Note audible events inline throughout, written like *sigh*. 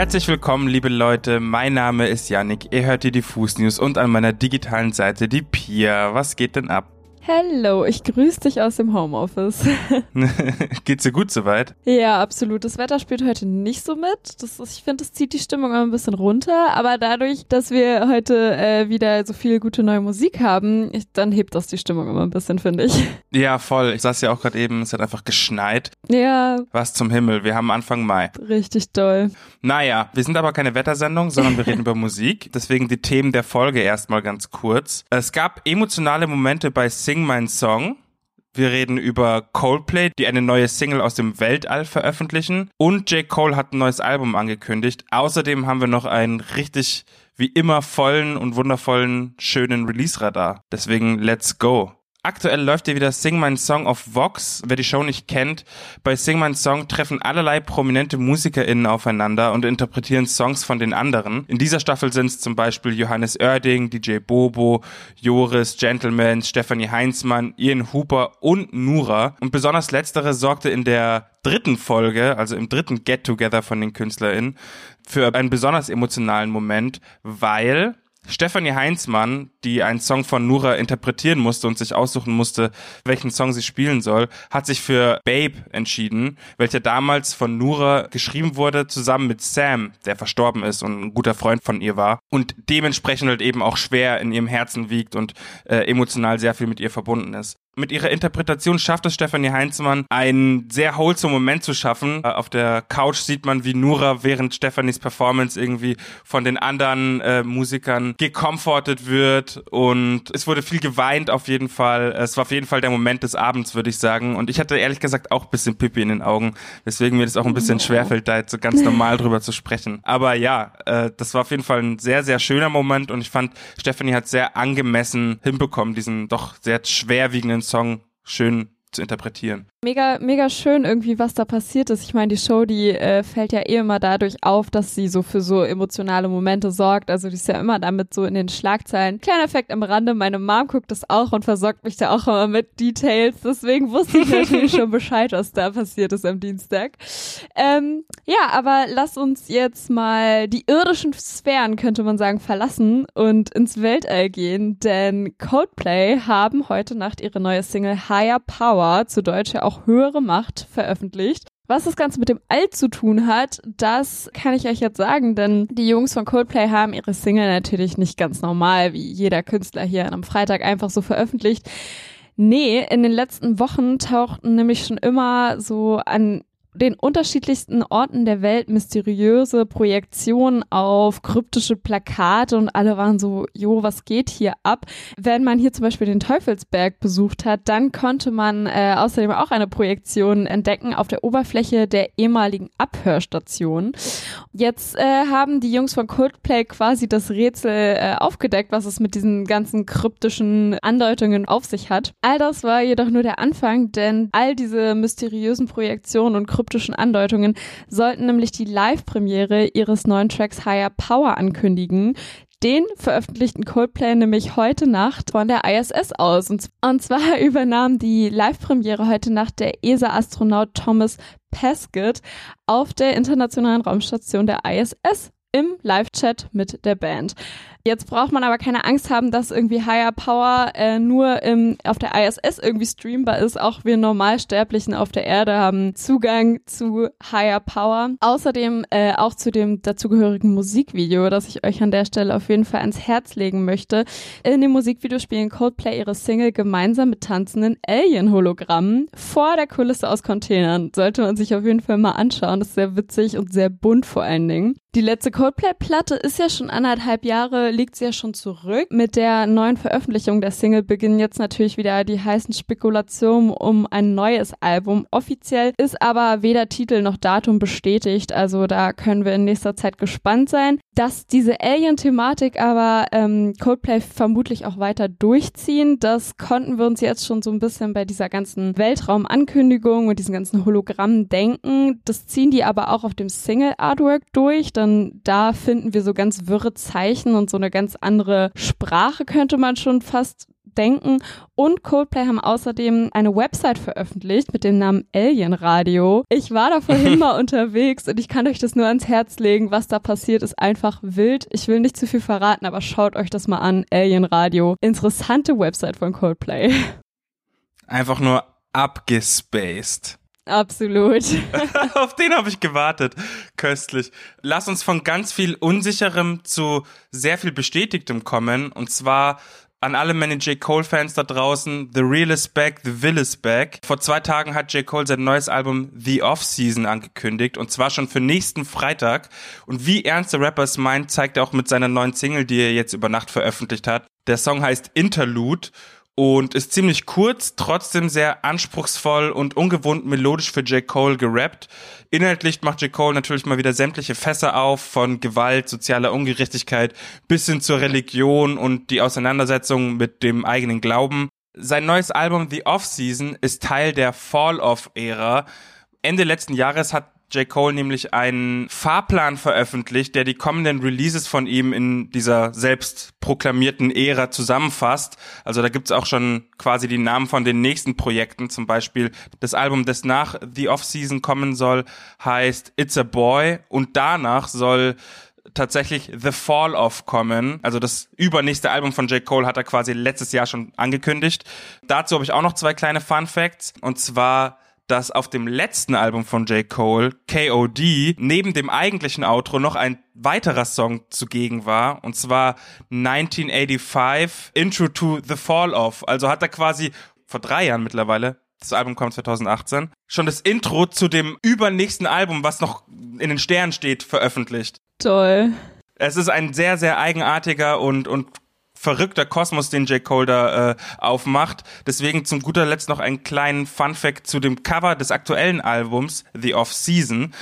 Herzlich willkommen, liebe Leute. Mein Name ist Yannick. Ihr hört hier die Fußnews und an meiner digitalen Seite die Pia. Was geht denn ab? Hallo, ich grüße dich aus dem Homeoffice. *laughs* *laughs* Geht's dir gut soweit? Ja, absolut. Das Wetter spielt heute nicht so mit. Das ist, ich finde, das zieht die Stimmung immer ein bisschen runter. Aber dadurch, dass wir heute äh, wieder so viel gute neue Musik haben, ich, dann hebt das die Stimmung immer ein bisschen, finde ich. *laughs* Ja, voll. Ich saß ja auch gerade eben, es hat einfach geschneit. Ja. Was zum Himmel. Wir haben Anfang Mai. Richtig toll. Naja, wir sind aber keine Wettersendung, sondern wir reden über Musik. Deswegen die Themen der Folge erstmal ganz kurz. Es gab emotionale Momente bei Sing My Song. Wir reden über Coldplay, die eine neue Single aus dem Weltall veröffentlichen. Und J. Cole hat ein neues Album angekündigt. Außerdem haben wir noch einen richtig, wie immer, vollen und wundervollen, schönen Release-Radar. Deswegen let's go. Aktuell läuft ja wieder Sing My Song auf Vox. Wer die Show nicht kennt, bei Sing My Song treffen allerlei prominente MusikerInnen aufeinander und interpretieren Songs von den anderen. In dieser Staffel sind es zum Beispiel Johannes Oerding, DJ Bobo, Joris, Gentleman, Stephanie Heinzmann, Ian Hooper und Nura. Und besonders letztere sorgte in der dritten Folge, also im dritten Get-Together von den KünstlerInnen, für einen besonders emotionalen Moment, weil Stefanie Heinzmann, die einen Song von Nura interpretieren musste und sich aussuchen musste, welchen Song sie spielen soll, hat sich für Babe entschieden, welcher damals von Nura geschrieben wurde, zusammen mit Sam, der verstorben ist und ein guter Freund von ihr war und dementsprechend halt eben auch schwer in ihrem Herzen wiegt und äh, emotional sehr viel mit ihr verbunden ist. Mit ihrer Interpretation schafft es Stefanie Heinzmann, einen sehr wholesome Moment zu schaffen. Äh, auf der Couch sieht man, wie Nura während Stefanis Performance irgendwie von den anderen äh, Musikern gecomfortet wird und es wurde viel geweint auf jeden Fall. Es war auf jeden Fall der Moment des Abends, würde ich sagen. Und ich hatte ehrlich gesagt auch ein bisschen Pippi in den Augen, weswegen mir das auch ein bisschen oh. schwerfällt, da jetzt so ganz *laughs* normal drüber zu sprechen. Aber ja, äh, das war auf jeden Fall ein sehr, sehr schöner Moment und ich fand, Stefanie hat sehr angemessen hinbekommen, diesen doch sehr schwerwiegenden Song schön zu interpretieren. Mega, mega schön irgendwie, was da passiert ist. Ich meine, die Show, die äh, fällt ja eh immer dadurch auf, dass sie so für so emotionale Momente sorgt. Also die ist ja immer damit so in den Schlagzeilen. Kleiner Effekt am Rande, meine Mom guckt das auch und versorgt mich da auch immer mit Details. Deswegen wusste ich natürlich *laughs* schon Bescheid, was da passiert ist am Dienstag. Ähm, ja, aber lass uns jetzt mal die irdischen Sphären, könnte man sagen, verlassen und ins Weltall gehen. Denn Coldplay haben heute Nacht ihre neue Single Higher Power, zu Deutsch ja auch höhere Macht veröffentlicht. Was das Ganze mit dem All zu tun hat, das kann ich euch jetzt sagen, denn die Jungs von Coldplay haben ihre Single natürlich nicht ganz normal, wie jeder Künstler hier am Freitag einfach so veröffentlicht. Nee, in den letzten Wochen tauchten nämlich schon immer so an den unterschiedlichsten Orten der Welt mysteriöse Projektionen auf kryptische Plakate und alle waren so, jo, was geht hier ab? Wenn man hier zum Beispiel den Teufelsberg besucht hat, dann konnte man äh, außerdem auch eine Projektion entdecken auf der Oberfläche der ehemaligen Abhörstation. Jetzt äh, haben die Jungs von Coldplay quasi das Rätsel äh, aufgedeckt, was es mit diesen ganzen kryptischen Andeutungen auf sich hat. All das war jedoch nur der Anfang, denn all diese mysteriösen Projektionen und kryptischen Andeutungen sollten nämlich die Live-Premiere ihres neuen Tracks Higher Power ankündigen. Den veröffentlichten Coldplay nämlich heute Nacht von der ISS aus. Und, zwar *laughs* übernahm die Live-Premiere heute Nacht der ESA-Astronaut Thomas Pesquet auf der internationalen Raumstation der ISS im Live-Chat mit der Band. Jetzt braucht man aber keine Angst haben, dass irgendwie Higher Power äh, nur im, auf der ISS irgendwie streambar ist. Auch wir Normalsterblichen auf der Erde haben Zugang zu Higher Power. Außerdem äh, auch zu dem dazugehörigen Musikvideo, das ich euch an der Stelle auf jeden Fall ans Herz legen möchte. In dem Musikvideo spielen Coldplay ihre Single gemeinsam mit tanzenden Alien-Hologrammen vor der Kulisse aus Containern. Sollte man sich auf jeden Fall mal anschauen. Das ist sehr witzig und sehr bunt vor allen Dingen. Die letzte Coldplay-Platte ist ja schon anderthalb Jahre liegt sie ja schon zurück. Mit der neuen Veröffentlichung der Single beginnen jetzt natürlich wieder die heißen Spekulationen um ein neues Album. Offiziell ist aber weder Titel noch Datum bestätigt, also da können wir in nächster Zeit gespannt sein. Dass diese Alien-Thematik aber ähm, Coldplay vermutlich auch weiter durchziehen, das konnten wir uns jetzt schon so ein bisschen bei dieser ganzen Weltraumankündigung und diesen ganzen Hologrammen denken. Das ziehen die aber auch auf dem Single-Artwork durch, denn da finden wir so ganz wirre Zeichen und so eine ganz andere Sprache, könnte man schon fast denken. Und Coldplay haben außerdem eine Website veröffentlicht mit dem Namen Alien Radio. Ich war da vorhin *laughs* mal unterwegs und ich kann euch das nur ans Herz legen. Was da passiert, ist einfach wild. Ich will nicht zu viel verraten, aber schaut euch das mal an. Alien Radio. Interessante Website von Coldplay. *laughs* Einfach nur abgespaced. Absolut. *laughs* Auf den habe ich gewartet. Köstlich. Lass uns von ganz viel Unsicherem zu sehr viel Bestätigtem kommen. Und zwar an alle meine J. Cole-Fans da draußen, The Real is Back, The Will is Back. Vor zwei Tagen hat J. Cole sein neues Album The Off-Season angekündigt und zwar schon für nächsten Freitag. Und wie ernst der Rapper es meint, zeigt er auch mit seiner neuen Single, die er jetzt über Nacht veröffentlicht hat. Der Song heißt Interlude und ist ziemlich kurz, trotzdem sehr anspruchsvoll und ungewohnt melodisch für J. Cole gerappt. Inhaltlich macht J. Cole natürlich mal wieder sämtliche Fässer auf, von Gewalt, sozialer Ungerechtigkeit bis hin zur Religion und die Auseinandersetzung mit dem eigenen Glauben. Sein neues Album The Off-Season ist Teil der Fall-Off-Ära. Ende letzten Jahres hat J. Cole nämlich einen Fahrplan veröffentlicht, der die kommenden Releases von ihm in dieser selbst proklamierten Ära zusammenfasst. Also da gibt's auch schon quasi die Namen von den nächsten Projekten. Zum Beispiel das Album, das nach The Off-Season kommen soll, heißt It's a Boy und danach soll tatsächlich The Fall Off kommen. Also das übernächste Album von J. Cole hat er quasi letztes Jahr schon angekündigt. Dazu habe ich auch noch zwei kleine Fun Facts. Und zwar dass auf dem letzten Album von J. Cole, KOD, neben dem eigentlichen Outro noch ein weiterer Song zugegen war, und zwar 1985, Intro to the Fall Off. Also hat er quasi vor drei Jahren mittlerweile, das Album kommt 2018, schon das Intro zu dem übernächsten Album, was noch in den Sternen steht, veröffentlicht. Toll. Es ist ein sehr, sehr eigenartiger und, und verrückter Kosmos, den J. Cole da äh, aufmacht. Deswegen zum guter Letzt noch einen kleinen Fun Fact zu dem Cover des aktuellen Albums, The Off Season.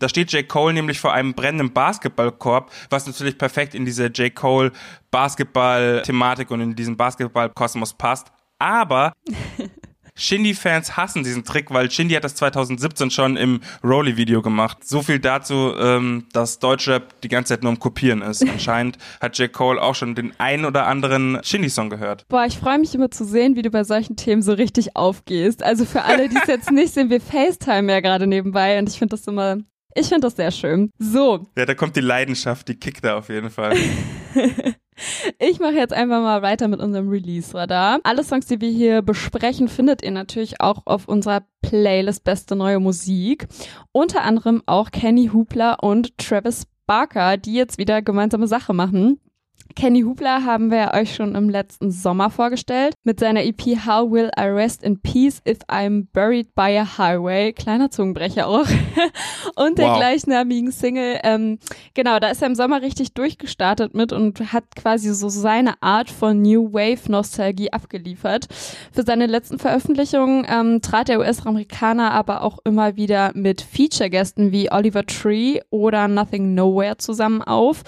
Da steht J. Cole nämlich vor einem brennenden Basketballkorb, was natürlich perfekt in diese J. Cole Basketball-Thematik und in diesen Basketball-Kosmos passt. Aber *laughs* Shindy-Fans hassen diesen Trick, weil Shindy hat das 2017 schon im Rolly-Video gemacht. So viel dazu, ähm, dass Deutschrap die ganze Zeit nur am Kopieren ist. *laughs* Anscheinend hat J. Cole auch schon den einen oder anderen Shindy-Song gehört. Boah, ich freue mich immer zu sehen, wie du bei solchen Themen so richtig aufgehst. Also für alle, die es jetzt *laughs* nicht sehen, wir FaceTime ja gerade nebenbei und ich finde das immer ich finde das sehr schön. So. Ja, da kommt die Leidenschaft, die kickt da auf jeden Fall. *laughs* Ich mache jetzt einfach mal weiter mit unserem Release-Radar. Alle Songs, die wir hier besprechen, findet ihr natürlich auch auf unserer Playlist Beste Neue Musik. Unter anderem auch Kenny Hoopla und Travis Barker, die jetzt wieder gemeinsame Sache machen. Kenny Hubler haben wir euch schon im letzten Sommer vorgestellt mit seiner EP How Will I Rest in Peace If I'm Buried by a Highway. Kleiner Zungenbrecher auch. *laughs* und der wow. gleichnamigen Single. Ähm, genau, da ist er im Sommer richtig durchgestartet mit und hat quasi so seine Art von New Wave Nostalgie abgeliefert. Für seine letzten Veröffentlichungen ähm, trat der US-Amerikaner aber auch immer wieder mit Feature-Gästen wie Oliver Tree oder Nothing Nowhere zusammen auf.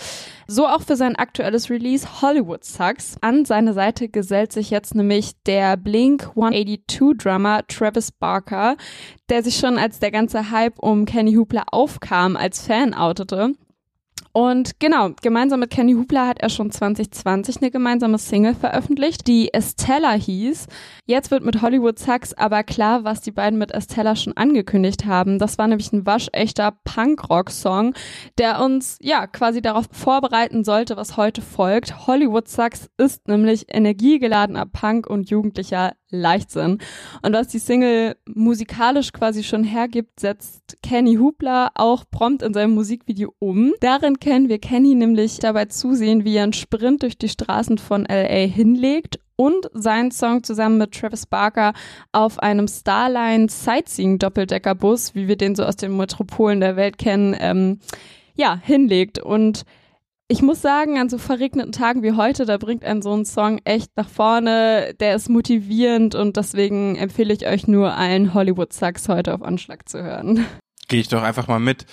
So auch für sein aktuelles Release Hollywood Sucks. An seine Seite gesellt sich jetzt nämlich der Blink 182 Drummer Travis Barker, der sich schon als der ganze Hype um Kenny Hoopla aufkam, als Fan outete. Und genau, gemeinsam mit Kenny Hubler hat er schon 2020 eine gemeinsame Single veröffentlicht, die Estella hieß. Jetzt wird mit Hollywood Sucks aber klar, was die beiden mit Estella schon angekündigt haben. Das war nämlich ein waschechter Punk-Rock-Song, der uns ja quasi darauf vorbereiten sollte, was heute folgt. Hollywood Sucks ist nämlich energiegeladener Punk und jugendlicher Leichtsinn. Und was die Single musikalisch quasi schon hergibt, setzt Kenny Hubler auch prompt in seinem Musikvideo um. Darin kennen wir Kenny nämlich dabei zusehen, wie er einen Sprint durch die Straßen von LA hinlegt und seinen Song zusammen mit Travis Barker auf einem Starline Sightseeing Doppeldeckerbus, wie wir den so aus den Metropolen der Welt kennen, ähm, ja, hinlegt. Und ich muss sagen, an so verregneten Tagen wie heute, da bringt einen so ein Song echt nach vorne. Der ist motivierend und deswegen empfehle ich euch nur allen Hollywood Sucks heute auf Anschlag zu hören. Gehe ich doch einfach mal mit.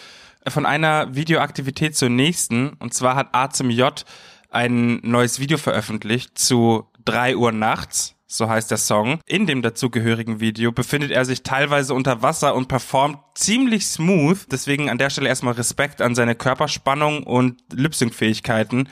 Von einer Videoaktivität zur nächsten. Und zwar hat A zum J ein neues Video veröffentlicht zu drei Uhr nachts so heißt der Song. In dem dazugehörigen Video befindet er sich teilweise unter Wasser und performt ziemlich smooth. Deswegen an der Stelle erstmal Respekt an seine Körperspannung und Lip-Sync-Fähigkeiten.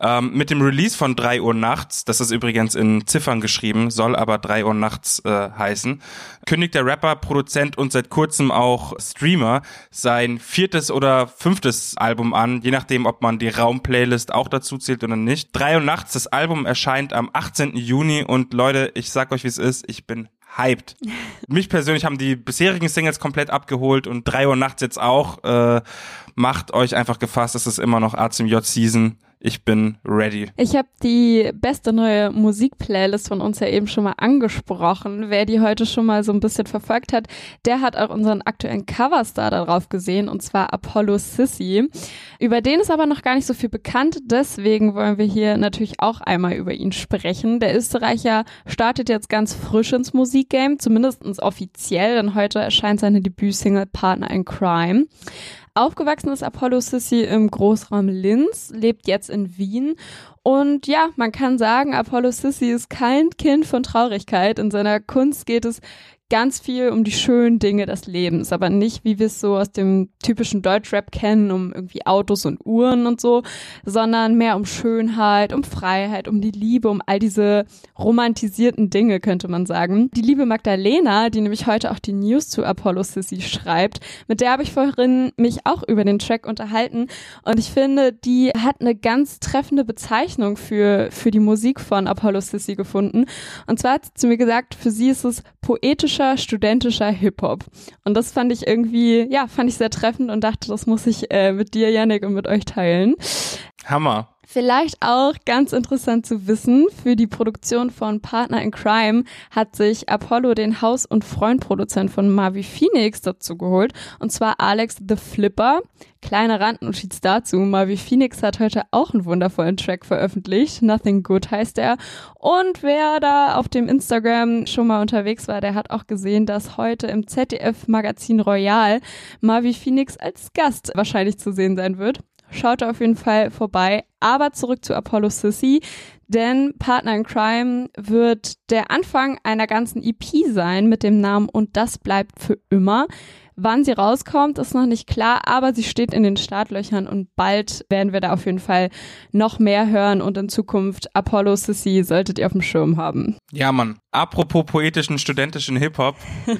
Ähm, mit dem Release von 3 Uhr nachts, das ist übrigens in Ziffern geschrieben, soll aber 3 Uhr nachts äh, heißen, kündigt der Rapper, Produzent und seit kurzem auch Streamer sein viertes oder fünftes Album an, je nachdem, ob man die Raumplaylist auch dazu zählt oder nicht. 3 Uhr nachts, das Album erscheint am 18. Juni und Leute, ich sag euch, wie es ist, ich bin hyped. *laughs* Mich persönlich haben die bisherigen Singles komplett abgeholt und 3 Uhr nachts jetzt auch. Äh, macht euch einfach gefasst, es ist immer noch A zum J Season. Ich bin ready. Ich habe die beste neue Musikplaylist von uns ja eben schon mal angesprochen. Wer die heute schon mal so ein bisschen verfolgt hat, der hat auch unseren aktuellen Coverstar darauf gesehen, und zwar Apollo Sissy. Über den ist aber noch gar nicht so viel bekannt, deswegen wollen wir hier natürlich auch einmal über ihn sprechen. Der Österreicher startet jetzt ganz frisch ins Musikgame, zumindest offiziell, denn heute erscheint seine Debütsingle Partner in Crime. Aufgewachsen ist Apollo Sissy im Großraum Linz, lebt jetzt in Wien und ja, man kann sagen, Apollo Sissy ist kein Kind von Traurigkeit. In seiner Kunst geht es ganz viel um die schönen Dinge des Lebens, aber nicht, wie wir es so aus dem typischen Deutschrap kennen, um irgendwie Autos und Uhren und so, sondern mehr um Schönheit, um Freiheit, um die Liebe, um all diese romantisierten Dinge, könnte man sagen. Die liebe Magdalena, die nämlich heute auch die News zu Apollo Sissy schreibt, mit der habe ich vorhin mich auch über den Track unterhalten und ich finde, die hat eine ganz treffende Bezeichnung für, für die Musik von Apollo Sissy gefunden. Und zwar hat sie zu mir gesagt, für sie ist es poetisch typischer studentischer Hip-Hop. Und das fand ich irgendwie, ja, fand ich sehr treffend und dachte, das muss ich äh, mit dir, Yannick, und mit euch teilen. Hammer. Vielleicht auch ganz interessant zu wissen, für die Produktion von Partner in Crime hat sich Apollo den Haus- und Freundproduzent von Marvi Phoenix dazu geholt, und zwar Alex the Flipper. Kleine Randnotiz dazu, Marvi Phoenix hat heute auch einen wundervollen Track veröffentlicht, Nothing Good heißt er. Und wer da auf dem Instagram schon mal unterwegs war, der hat auch gesehen, dass heute im ZDF-Magazin Royal Marvi Phoenix als Gast wahrscheinlich zu sehen sein wird. Schaut auf jeden Fall vorbei. Aber zurück zu Apollo Sissy, denn Partner in Crime wird der Anfang einer ganzen EP sein mit dem Namen Und das bleibt für immer. Wann sie rauskommt, ist noch nicht klar, aber sie steht in den Startlöchern und bald werden wir da auf jeden Fall noch mehr hören und in Zukunft Apollo Sissy solltet ihr auf dem Schirm haben. Ja, Mann. Apropos poetischen studentischen Hip-Hop,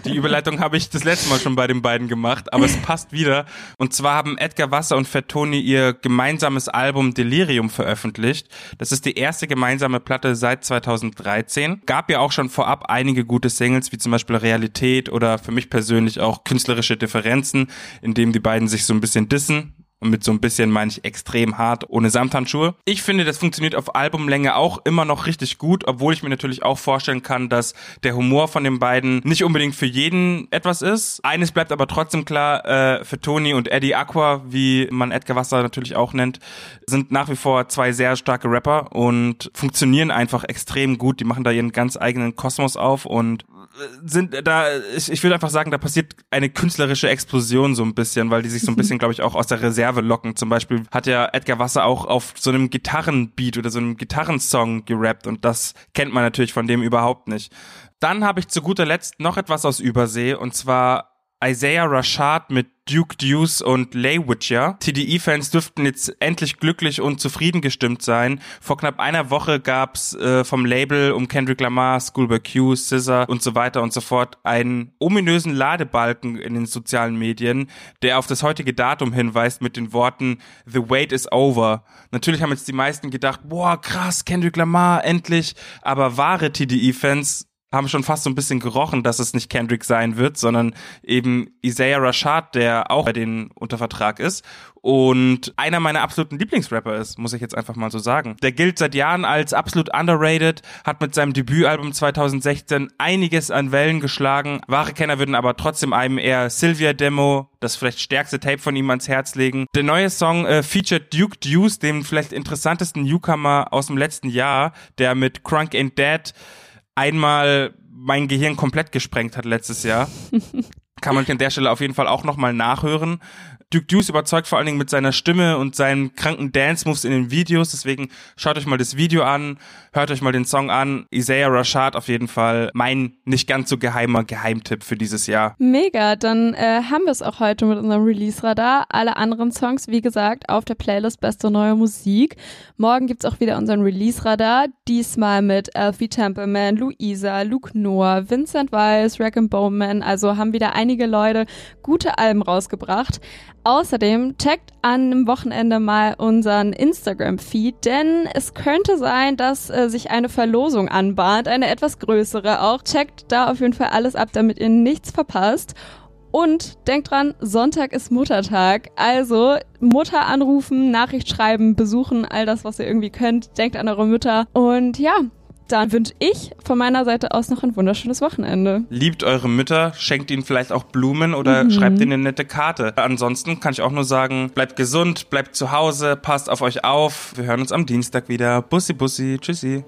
die *laughs* Überleitung habe ich das letzte Mal schon bei den beiden gemacht, aber es passt wieder. Und zwar haben Edgar Wasser und Fettoni ihr gemeinsames Album Delirium veröffentlicht. Das ist die erste gemeinsame Platte seit 2013. Gab ja auch schon vorab einige gute Singles, wie zum Beispiel Realität oder für mich persönlich auch künstlerische Differenzen, in dem die beiden sich so ein bisschen dissen. Und mit so ein bisschen meine ich extrem hart, ohne Samthandschuhe. Ich finde, das funktioniert auf Albumlänge auch immer noch richtig gut, obwohl ich mir natürlich auch vorstellen kann, dass der Humor von den beiden nicht unbedingt für jeden etwas ist. Eines bleibt aber trotzdem klar, äh, für Tony und Eddie Aqua, wie man Edgar Wasser natürlich auch nennt, sind nach wie vor zwei sehr starke Rapper und funktionieren einfach extrem gut. Die machen da ihren ganz eigenen Kosmos auf und sind da, ich, ich würde einfach sagen, da passiert eine künstlerische Explosion so ein bisschen, weil die sich so ein *laughs* bisschen, glaube ich, auch aus der Reserve locken. Zum Beispiel hat ja Edgar Wasser auch auf so einem Gitarrenbeat oder so einem Gitarrensong gerappt und das kennt man natürlich von dem überhaupt nicht. Dann habe ich zu guter Letzt noch etwas aus Übersee und zwar Isaiah Rashad mit Duke Deuce und Lay Witcher. TDE-Fans dürften jetzt endlich glücklich und zufrieden gestimmt sein. Vor knapp einer Woche gab's äh, vom Label um Kendrick Lamar, Schoolboy Q, Scissor und so weiter und so fort einen ominösen Ladebalken in den sozialen Medien, der auf das heutige Datum hinweist mit den Worten The wait is over. Natürlich haben jetzt die meisten gedacht, boah, krass, Kendrick Lamar, endlich. Aber wahre TDE-Fans haben schon fast so ein bisschen gerochen, dass es nicht Kendrick sein wird, sondern eben Isaiah Rashad, der auch bei denen unter Vertrag ist und einer meiner absoluten Lieblingsrapper ist, muss ich jetzt einfach mal so sagen. Der gilt seit Jahren als absolut underrated, hat mit seinem Debütalbum 2016 einiges an Wellen geschlagen. Wahre Kenner würden aber trotzdem einem eher Sylvia Demo, das vielleicht stärkste Tape von ihm ans Herz legen. Der neue Song äh, featured Duke Deuce, dem vielleicht interessantesten Newcomer aus dem letzten Jahr, der mit Crunk Ain't Dead einmal mein Gehirn komplett gesprengt hat letztes Jahr. *laughs* Kann man an der Stelle auf jeden Fall auch nochmal nachhören. Duke Deuce überzeugt vor allen Dingen mit seiner Stimme und seinen kranken Dance-Moves in den Videos. Deswegen schaut euch mal das Video an, hört euch mal den Song an. Isaiah Rashad auf jeden Fall mein nicht ganz so geheimer Geheimtipp für dieses Jahr. Mega, dann äh, haben wir es auch heute mit unserem Release-Radar. Alle anderen Songs, wie gesagt, auf der Playlist Beste Neue Musik. Morgen gibt's auch wieder unseren Release-Radar. Diesmal mit Alfie Templeman, Luisa, Luke Noah, Vincent Weiss, Rack Bowman. Also haben wieder einige Leute gute Alben rausgebracht. Außerdem checkt an dem Wochenende mal unseren Instagram-Feed, denn es könnte sein, dass äh, sich eine Verlosung anbahnt, eine etwas größere auch. Checkt da auf jeden Fall alles ab, damit ihr nichts verpasst. Und denkt dran, Sonntag ist Muttertag. Also Mutter anrufen, Nachricht schreiben, besuchen, all das, was ihr irgendwie könnt. Denkt an eure Mütter. Und ja, dann wünsche ich von meiner Seite aus noch ein wunderschönes Wochenende. Liebt eure Mütter, schenkt ihnen vielleicht auch Blumen oder mhm. schreibt ihnen eine nette Karte. Ansonsten kann ich auch nur sagen, bleibt gesund, bleibt zu Hause, passt auf euch auf. Wir hören uns am Dienstag wieder. Bussi, bussi, tschüssi.